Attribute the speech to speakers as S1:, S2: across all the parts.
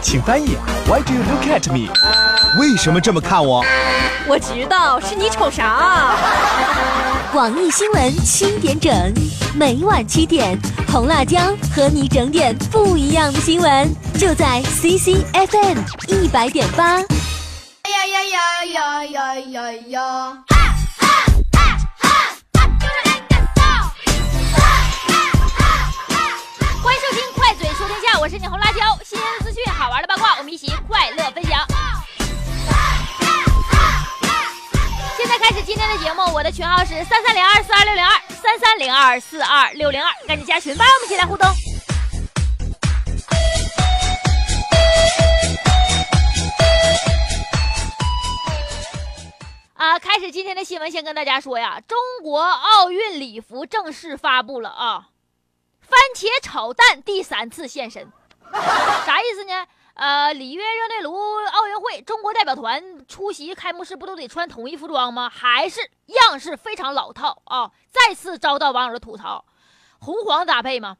S1: 请翻译。Why do you look at me？为什么这么看我？
S2: 我知道是你瞅啥。
S3: 网易新闻七点整，每晚七点，红辣椒和你整点不一样的新闻，就在 CCFM 一百点八。呀呀呀呀呀呀呀！
S4: 我是你红辣椒，新鲜的资讯，好玩的八卦，我们一起快乐分享。现在开始今天的节目，我的群号是三三零二四二六零二三三零二四二六零二，赶紧加群吧，我们一起来互动。啊，开始今天的新闻，先跟大家说呀，中国奥运礼服正式发布了啊，番茄炒蛋第三次现身，啥意思呢？呃，里约热内卢奥运会中国代表团出席开幕式，不都得穿统一服装吗？还是样式非常老套啊，再次遭到网友的吐槽，红黄搭配吗？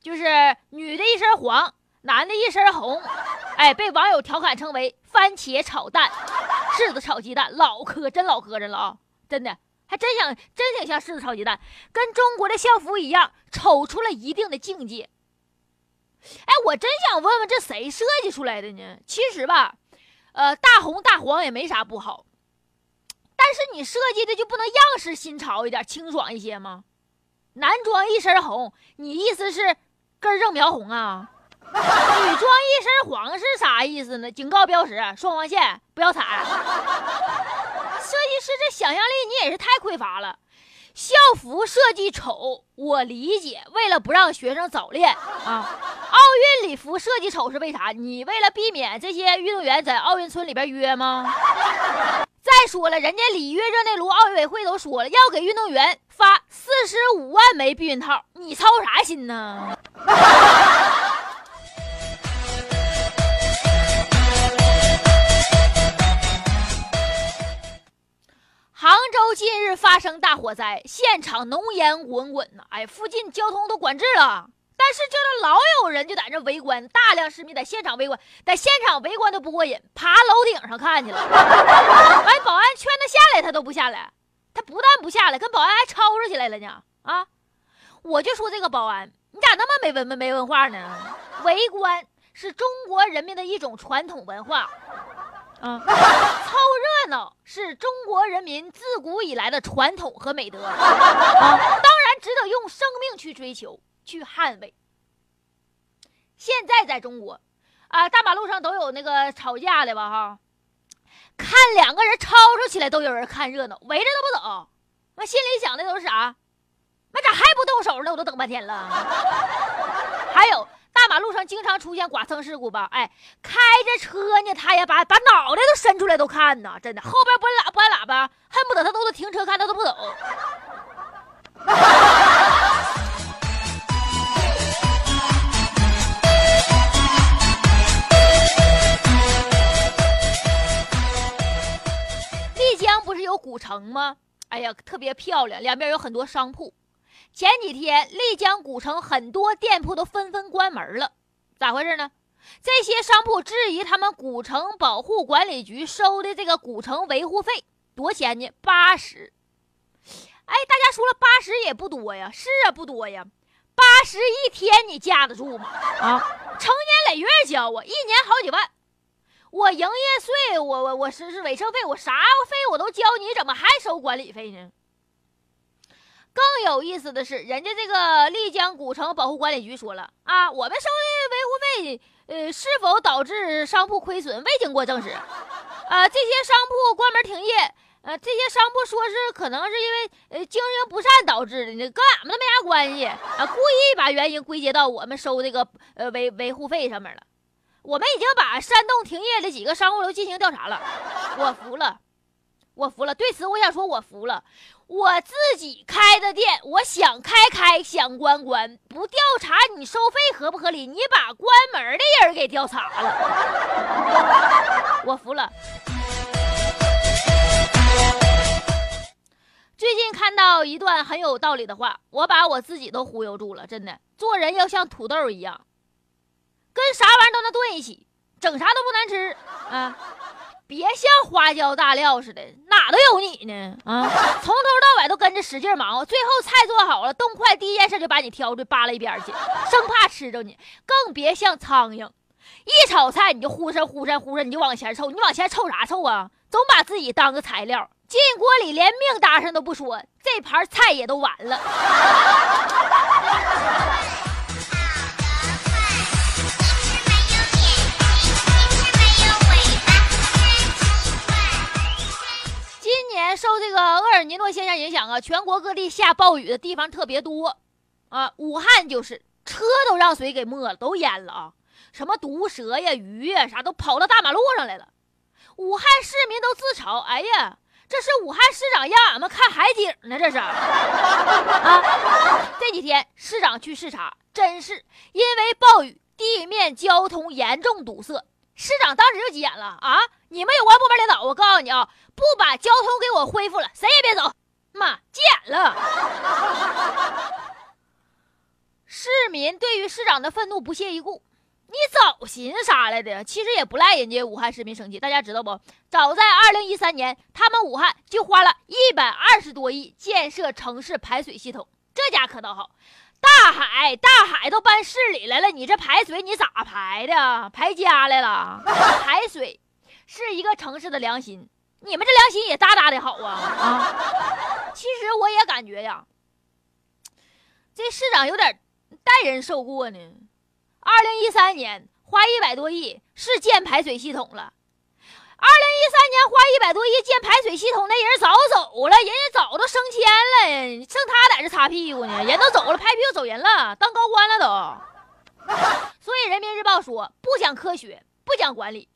S4: 就是女的一身黄。男的一身红，哎，被网友调侃称为“番茄炒蛋”，柿子炒鸡蛋，老磕真老磕碜了啊！真的，还真想真挺像柿子炒鸡蛋，跟中国的校服一样，丑出了一定的境界。哎，我真想问问，这谁设计出来的呢？其实吧，呃，大红大黄也没啥不好，但是你设计的就不能样式新潮一点，清爽一些吗？男装一身红，你意思是根正苗红啊？女装一身黄是啥意思呢？警告标识，双黄线，不要踩。设计师这想象力你也是太匮乏了。校服设计丑，我理解，为了不让学生早恋啊。奥运礼服设计丑是为啥？你为了避免这些运动员在奥运村里边约吗？再说了，人家里约热内卢奥委会都说了，要给运动员发四十五万枚避孕套，你操啥心呢？杭州近日发生大火灾，现场浓烟滚滚呐，哎，附近交通都管制了。但是这都老有人就在这围观，大量市民在现场围观，在现场围观都不过瘾，爬楼顶上看去了。完，保安劝他下来，他都不下来。他不但不下来，跟保安还吵吵起来了呢。啊，我就说这个保安，你咋那么没文没文化呢？围观是中国人民的一种传统文化。啊，凑热闹是中国人民自古以来的传统和美德 啊，当然值得用生命去追求、去捍卫。现在在中国，啊，大马路上都有那个吵架的吧？哈，看两个人吵吵起来，都有人看热闹，围着都不走。那心里想的都是啥？那咋还不动手呢？我都等半天了。还有。大马路上经常出现剐蹭事故吧？哎，开着车呢，他也把把脑袋都伸出来都看呢，真的，后边不按喇不按喇叭，恨不得他都得停车看，他都不走。丽江不是有古城吗？哎呀，特别漂亮，两边有很多商铺。前几天，丽江古城很多店铺都纷纷关门了，咋回事呢？这些商铺质疑他们古城保护管理局收的这个古城维护费多少钱呢？八十。哎，大家说了，八十也不多呀，是啊，不多呀。八十一天你架得住吗？啊，成年累月交啊，一年好几万。我营业税，我我我是是维生费，我啥费我都交，你怎么还收管理费呢？更有意思的是，人家这个丽江古城保护管理局说了啊，我们收的维护费，呃，是否导致商铺亏损未经过证实。啊，这些商铺关门停业，呃，这些商铺说是可能是因为呃经营不善导致的，跟俺们都没啥关系啊，故意把原因归结到我们收这个呃维维护费上面了。我们已经把山洞停业的几个商户都进行调查了，我服了。我服了，对此我想说，我服了。我自己开的店，我想开开，想关关，不调查你收费合不合理？你把关门的人给调查了，我服了。最近看到一段很有道理的话，我把我自己都忽悠住了。真的，做人要像土豆一样，跟啥玩意都能炖一起。整啥都不难吃啊。别像花椒大料似的，哪都有你呢啊！从头到尾都跟着使劲忙活，最后菜做好了，动筷第一件事就把你挑出扒拉一边去，生怕吃着你。更别像苍蝇，一炒菜你就呼哧呼哧呼哧，你就往前凑，你往前凑啥凑啊？总把自己当个材料，进锅里连命搭上都不说，这盘菜也都完了。受这个厄尔尼诺现象影响啊，全国各地下暴雨的地方特别多，啊，武汉就是车都让水给没了，都淹了啊，什么毒蛇呀、鱼呀，啥都跑到大马路上来了。武汉市民都自嘲：“哎呀，这是武汉市长让俺们看海景呢，这是。”啊，这几天市长去视察，真是因为暴雨，地面交通严重堵塞。市长当时就急眼了啊！你们有关部门领导，我告诉你啊，不把交通给我恢复了，谁也别走！妈，急眼了！市民对于市长的愤怒不屑一顾。你早寻思啥来的？其实也不赖人家武汉市民生气。大家知道不？早在二零一三年，他们武汉就花了一百二十多亿建设城市排水系统，这家可倒好。大海，大海都搬市里来了，你这排水你咋排的？排家来了？排水是一个城市的良心，你们这良心也大大的好啊啊！其实我也感觉呀，这市长有点代人受过呢。二零一三年花一百多亿是建排水系统了。二零一三年花一百多亿建排水系统，那人早走了，人家早都升迁了，剩他在这擦屁股呢。人都走了，拍屁股走人了，当高官了都。所以人民日报说，不讲科学，不讲管理，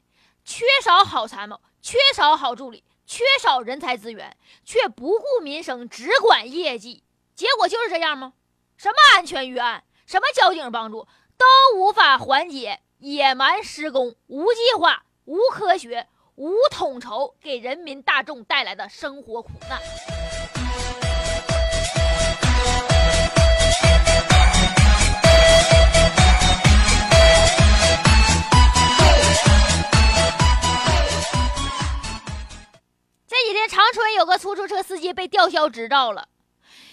S4: 缺少好参谋，缺少好助理，缺少人才资源，却不顾民生，只管业绩，结果就是这样吗？什么安全预案，什么交警帮助，都无法缓解野蛮施工、无计划、无科学。无统筹给人民大众带来的生活苦难。这几天长春有个出租车司机被吊销执照了，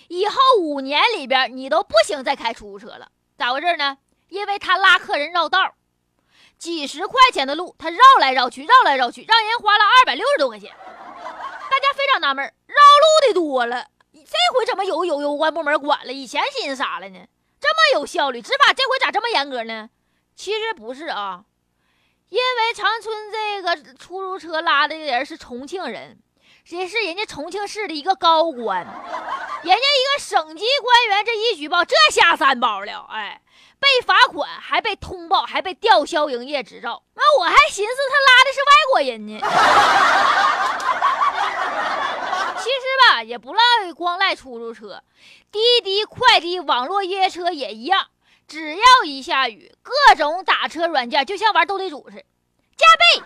S4: 以后五年里边你都不行再开出租车了。咋回事呢？因为他拉客人绕道。几十块钱的路，他绕来绕去，绕来绕去，让人花了二百六十多块钱。大家非常纳闷，绕路的多了，这回怎么有有有关部门管了？以前寻思啥了呢？这么有效率，执法这回咋这么严格呢？其实不是啊，因为长春这个出租车拉的人是重庆人，也是人家重庆市的一个高官，人家一个省级官员，这一举报，这下三包了，哎。被罚款，还被通报，还被吊销营业执照。那我还寻思他拉的是外国人呢。其实吧，也不赖光赖出租车，滴滴、快滴、网络约车也一样。只要一下雨，各种打车软件就像玩斗地主似的，加倍、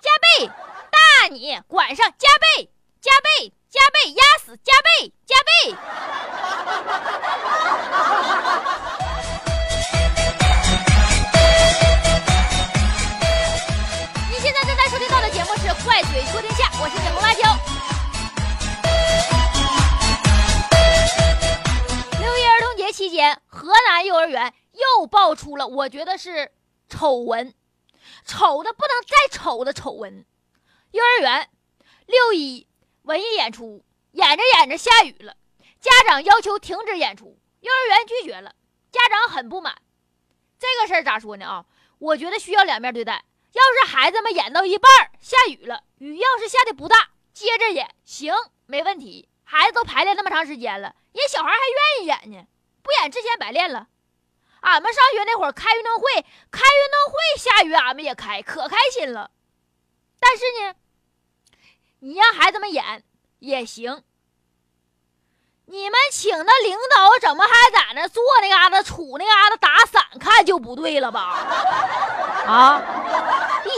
S4: 加倍，大你管上，加倍、加倍、加倍，压死，加倍、加倍。快嘴说天下，我是小红辣椒。六一儿童节期间，河南幼儿园又爆出了我觉得是丑闻，丑的不能再丑的丑闻。幼儿园六一文艺演出演着演着下雨了，家长要求停止演出，幼儿园拒绝了，家长很不满。这个事儿咋说呢？啊，我觉得需要两面对待。要是孩子们演到一半下雨了，雨要是下的不大，接着演行没问题。孩子都排练那么长时间了，人小孩还愿意演呢，不演之前白练了。俺们上学那会儿开运动会，开运动会下雨俺们也开，可开心了。但是呢，你让孩子们演也行。你们请的领导怎么还在那坐那嘎达杵那嘎达打伞看就不对了吧？啊，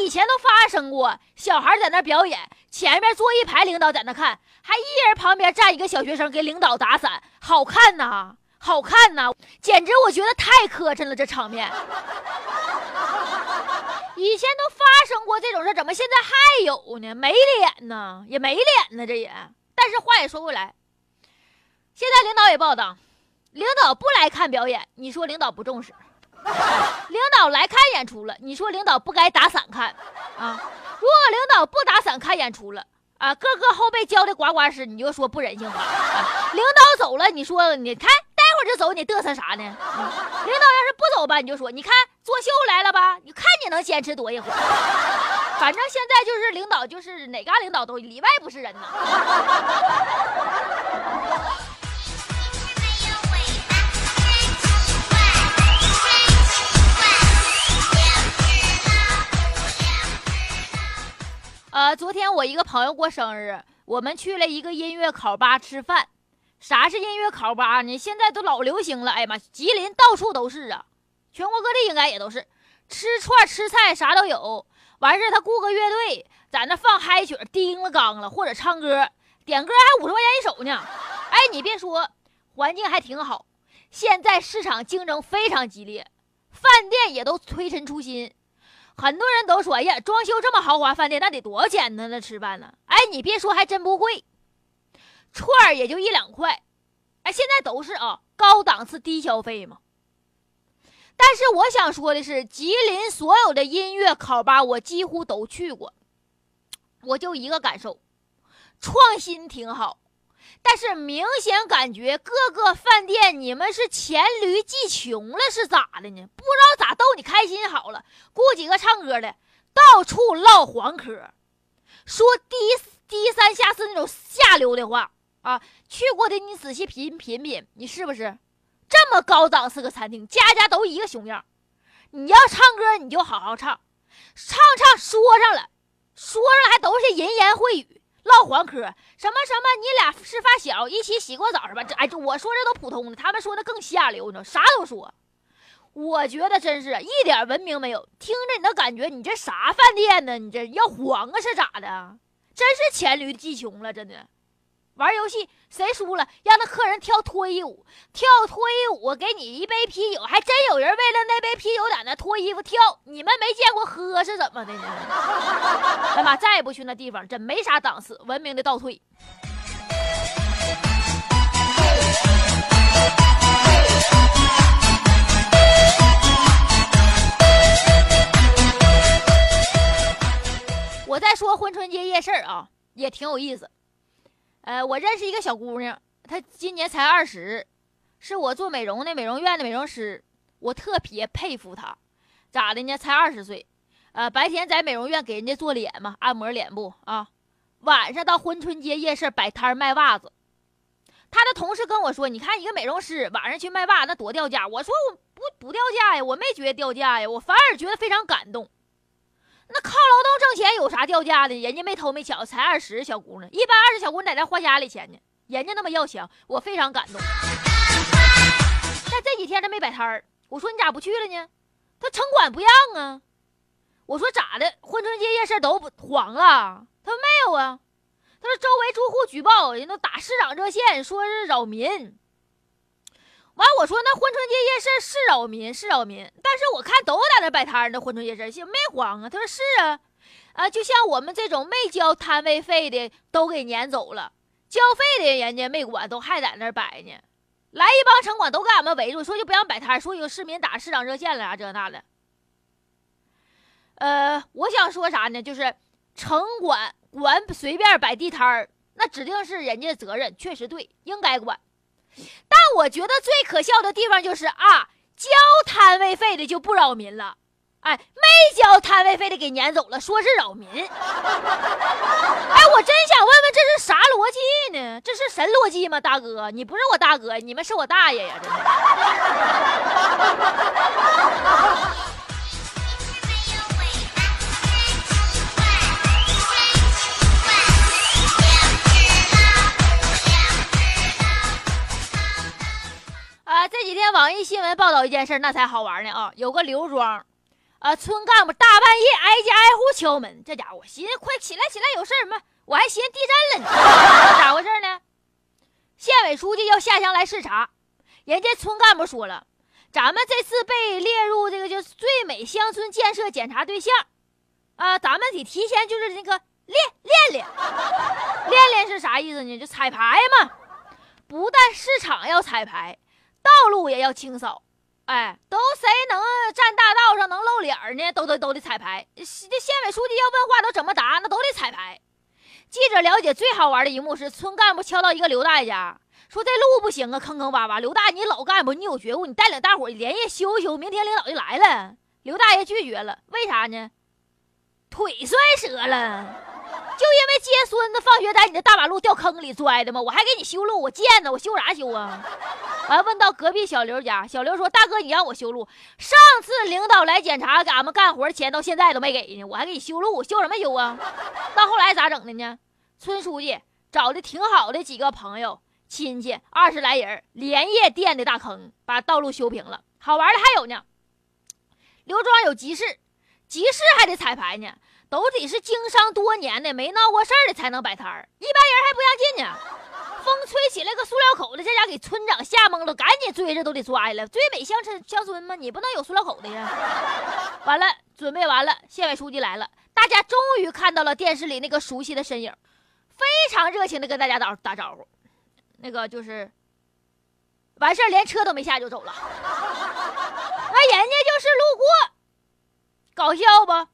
S4: 以前都发生过，小孩在那表演，前面坐一排领导在那看，还一人旁边站一个小学生给领导打伞，好看呐，好看呐，简直我觉得太磕碜了这场面。以前都发生过这种事，怎么现在还有呢？没脸呢，也没脸呢，这也。但是话也说回来，现在领导也不好当，领导不来看表演，你说领导不重视；领导来看演出了，你说领导不该打伞看啊？如果领导不打伞看演出了啊，个个后背浇的呱呱湿，你就说不人性化。啊、领导走了，你说你看待。会儿就走，你嘚瑟啥呢？领导要是不走吧，你就说，你看作秀来了吧？你看你能坚持多一会儿？反正现在就是领导，就是哪嘎领导都里外不是人呐。呃，昨天我一个朋友过生日，我们去了一个音乐烤吧吃饭。啥是音乐烤吧呢？现在都老流行了。哎呀妈，吉林到处都是啊，全国各地应该也都是，吃串吃菜啥都有。完事他雇个乐队在那放嗨曲，叮了刚了，或者唱歌，点歌还五十块钱一首呢。哎，你别说，环境还挺好。现在市场竞争非常激烈，饭店也都推陈出新。很多人都说，哎呀，装修这么豪华饭店，那得多少钱呢？那吃饭呢？哎，你别说，还真不贵。串儿也就一两块，哎，现在都是啊，高档次低消费嘛。但是我想说的是，吉林所有的音乐烤吧，我几乎都去过，我就一个感受，创新挺好，但是明显感觉各个饭店你们是黔驴技穷了，是咋的呢？不知道咋逗你开心好了，雇几个唱歌的，到处唠黄嗑，说低低三下四那种下流的话。啊，去过的你仔细品品品，你是不是这么高档次个餐厅？家家都一个熊样。你要唱歌，你就好好唱，唱唱说上了，说上还都是淫言秽语，唠黄嗑，什么什么，你俩是发小，一起洗过澡是吧？这哎，我说这都普通的，他们说的更下流，你知道啥都说。我觉得真是一点文明没有，听着你那感觉，你这啥饭店呢？你这要黄啊是咋的？真是黔驴技穷了，真的。玩游戏谁输了，让那客人跳脱衣舞，跳脱衣舞给你一杯啤酒，还真有人为了那杯啤酒在那脱衣服跳。你们没见过喝是怎么的呢？哎妈，再也不去那地方，真没啥档次，文明的倒退。我再说珲春街夜市啊，也挺有意思。呃，我认识一个小姑娘，她今年才二十，是我做美容的美容院的美容师，我特别佩服她。咋的呢？才二十岁，呃，白天在美容院给人家做脸嘛，按摩脸部啊，晚上到珲春街夜市摆摊卖袜子。她的同事跟我说：“你看一个美容师晚上去卖袜，那多掉价。”我说：“我不不掉价呀，我没觉得掉价呀，我反而觉得非常感动。”那靠劳动挣钱有啥掉价的？人家没偷没抢，才二十小姑娘，一般二十小姑娘在那花家里钱呢，人家那么要强，我非常感动。但这几天他没摆摊儿，我说你咋不去了呢？他城管不让啊。我说咋的？珲春街夜市都黄了？他说没有啊。他说周围住户举报，人都打市长热线，说是扰民。完，我说那珲春街夜市是扰民，是扰民，但是我看都在那摆摊呢。珲春夜市没黄啊？他说是啊，啊，就像我们这种没交摊位费的都给撵走了，交费的人家没管，都还在那摆呢。来一帮城管都给俺们围住，说就不让摆摊，说有市民打市长热线了啊，这那的。呃，我想说啥呢？就是城管管随便摆地摊儿，那指定是人家的责任，确实对，应该管。但我觉得最可笑的地方就是啊，交摊位费的就不扰民了，哎，没交摊位费的给撵走了，说是扰民。哎，我真想问问这是啥逻辑呢？这是神逻辑吗，大哥？你不是我大哥，你们是我大爷呀！真的。几天网易新闻报道一件事，那才好玩呢啊！有个刘庄，啊，村干部大半夜挨家挨户敲门，这家伙寻思快起来起来，有事吗？我还寻思地震了呢，咋回事呢？县委书记要下乡来视察，人家村干部说了，咱们这次被列入这个就是最美乡村建设检查对象，啊，咱们得提前就是那个练练练，练练 是啥意思呢？就彩排嘛，不但市场要彩排，道路也要清扫。哎，都谁能站大道上能露脸呢？都得都得彩排。这县委书记要问话都怎么答？那都得彩排。记者了解最好玩的一幕是，村干部敲到一个刘大爷家，说这路不行啊，坑坑洼洼。刘大爷，你老干部，你有觉悟，你带领大伙连夜修修，明天领导就来了。刘大爷拒绝了，为啥呢？腿摔折了。就因为接孙子放学在你的大马路掉坑里摔的吗？我还给你修路，我贱呢，我修啥修啊？完问到隔壁小刘家，小刘说：“大哥，你让我修路，上次领导来检查，俺们干活钱到现在都没给呢，我还给你修路，修什么修啊？到后来咋整的呢？村书记找的挺好的几个朋友亲戚，二十来人连夜垫的大坑，把道路修平了。好玩的还有呢，刘庄有集市，集市还得彩排呢。”都得是经商多年的、没闹过事儿的才能摆摊儿，一般人还不让进呢。风吹起来个塑料口子，这家给村长吓懵了，赶紧追着都得抓下来。最美乡村乡村吗？你不能有塑料口子呀！完了，准备完了，县委书记来了，大家终于看到了电视里那个熟悉的身影，非常热情的跟大家打打招呼。那个就是完事儿，连车都没下就走了。那人家就是路过，搞笑不？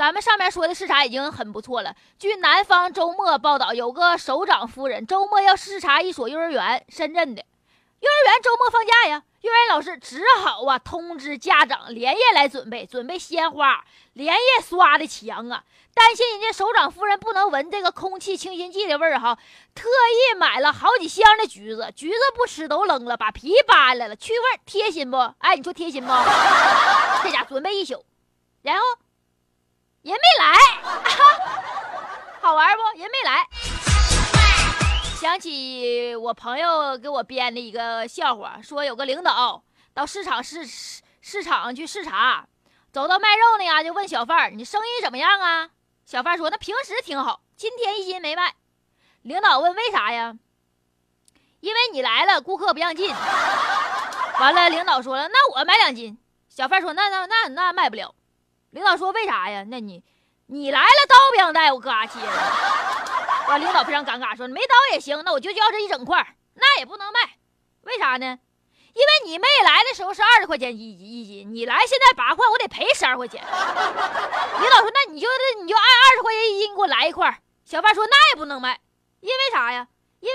S4: 咱们上面说的视察已经很不错了。据南方周末报道，有个首长夫人周末要视察一所幼儿园，深圳的幼儿园周末放假呀，幼儿园老师只好啊通知家长连夜来准备，准备鲜花，连夜刷的墙啊，担心人家首长夫人不能闻这个空气清新剂的味儿哈，特意买了好几箱的橘子，橘子不吃都扔了，把皮扒来了去味儿，贴心不？哎，你说贴心不？这家准备一宿，然后。人没来，好玩不？人没来。想起我朋友给我编的一个笑话，说有个领导到市场市市场去视察，走到卖肉那嘎就问小贩儿：“你生意怎么样啊？”小贩说：“那平时挺好，今天一斤没卖。”领导问：“为啥呀？”因为你来了，顾客不让进。完了，领导说了：“那我买两斤。”小贩说：“那那那那卖不了。”领导说：“为啥呀？那你，你来了刀不让带，我搁啥切？”完，领导非常尴尬，说：“没刀也行，那我就要这一整块，那也不能卖，为啥呢？因为你没来的时候是二十块钱一一斤，你来现在八块，我得赔十二块钱。”领导说：“那你就那你就按二十块钱一斤给我来一块。”小贩说：“那也不能卖，因为啥呀？因为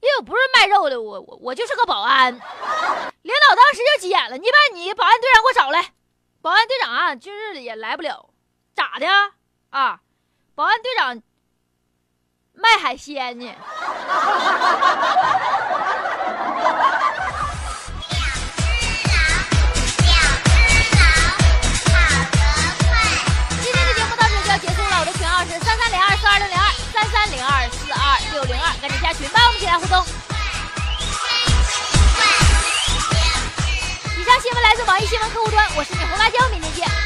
S4: 因为我不是卖肉的，我我我就是个保安。”领导当时就急眼了：“你把你保安队长给我找来。”保安队长啊，今日也来不了，咋的啊？保安队长卖海鲜呢。两只狼，两只狼跑得快今天的节目到这就要结束了，我的群号是三三零二四二六零二三三零二四二六零二，赶紧加群吧，我们一起来互动。以上新闻来自网易新闻客户端，我是你红辣椒，明天见。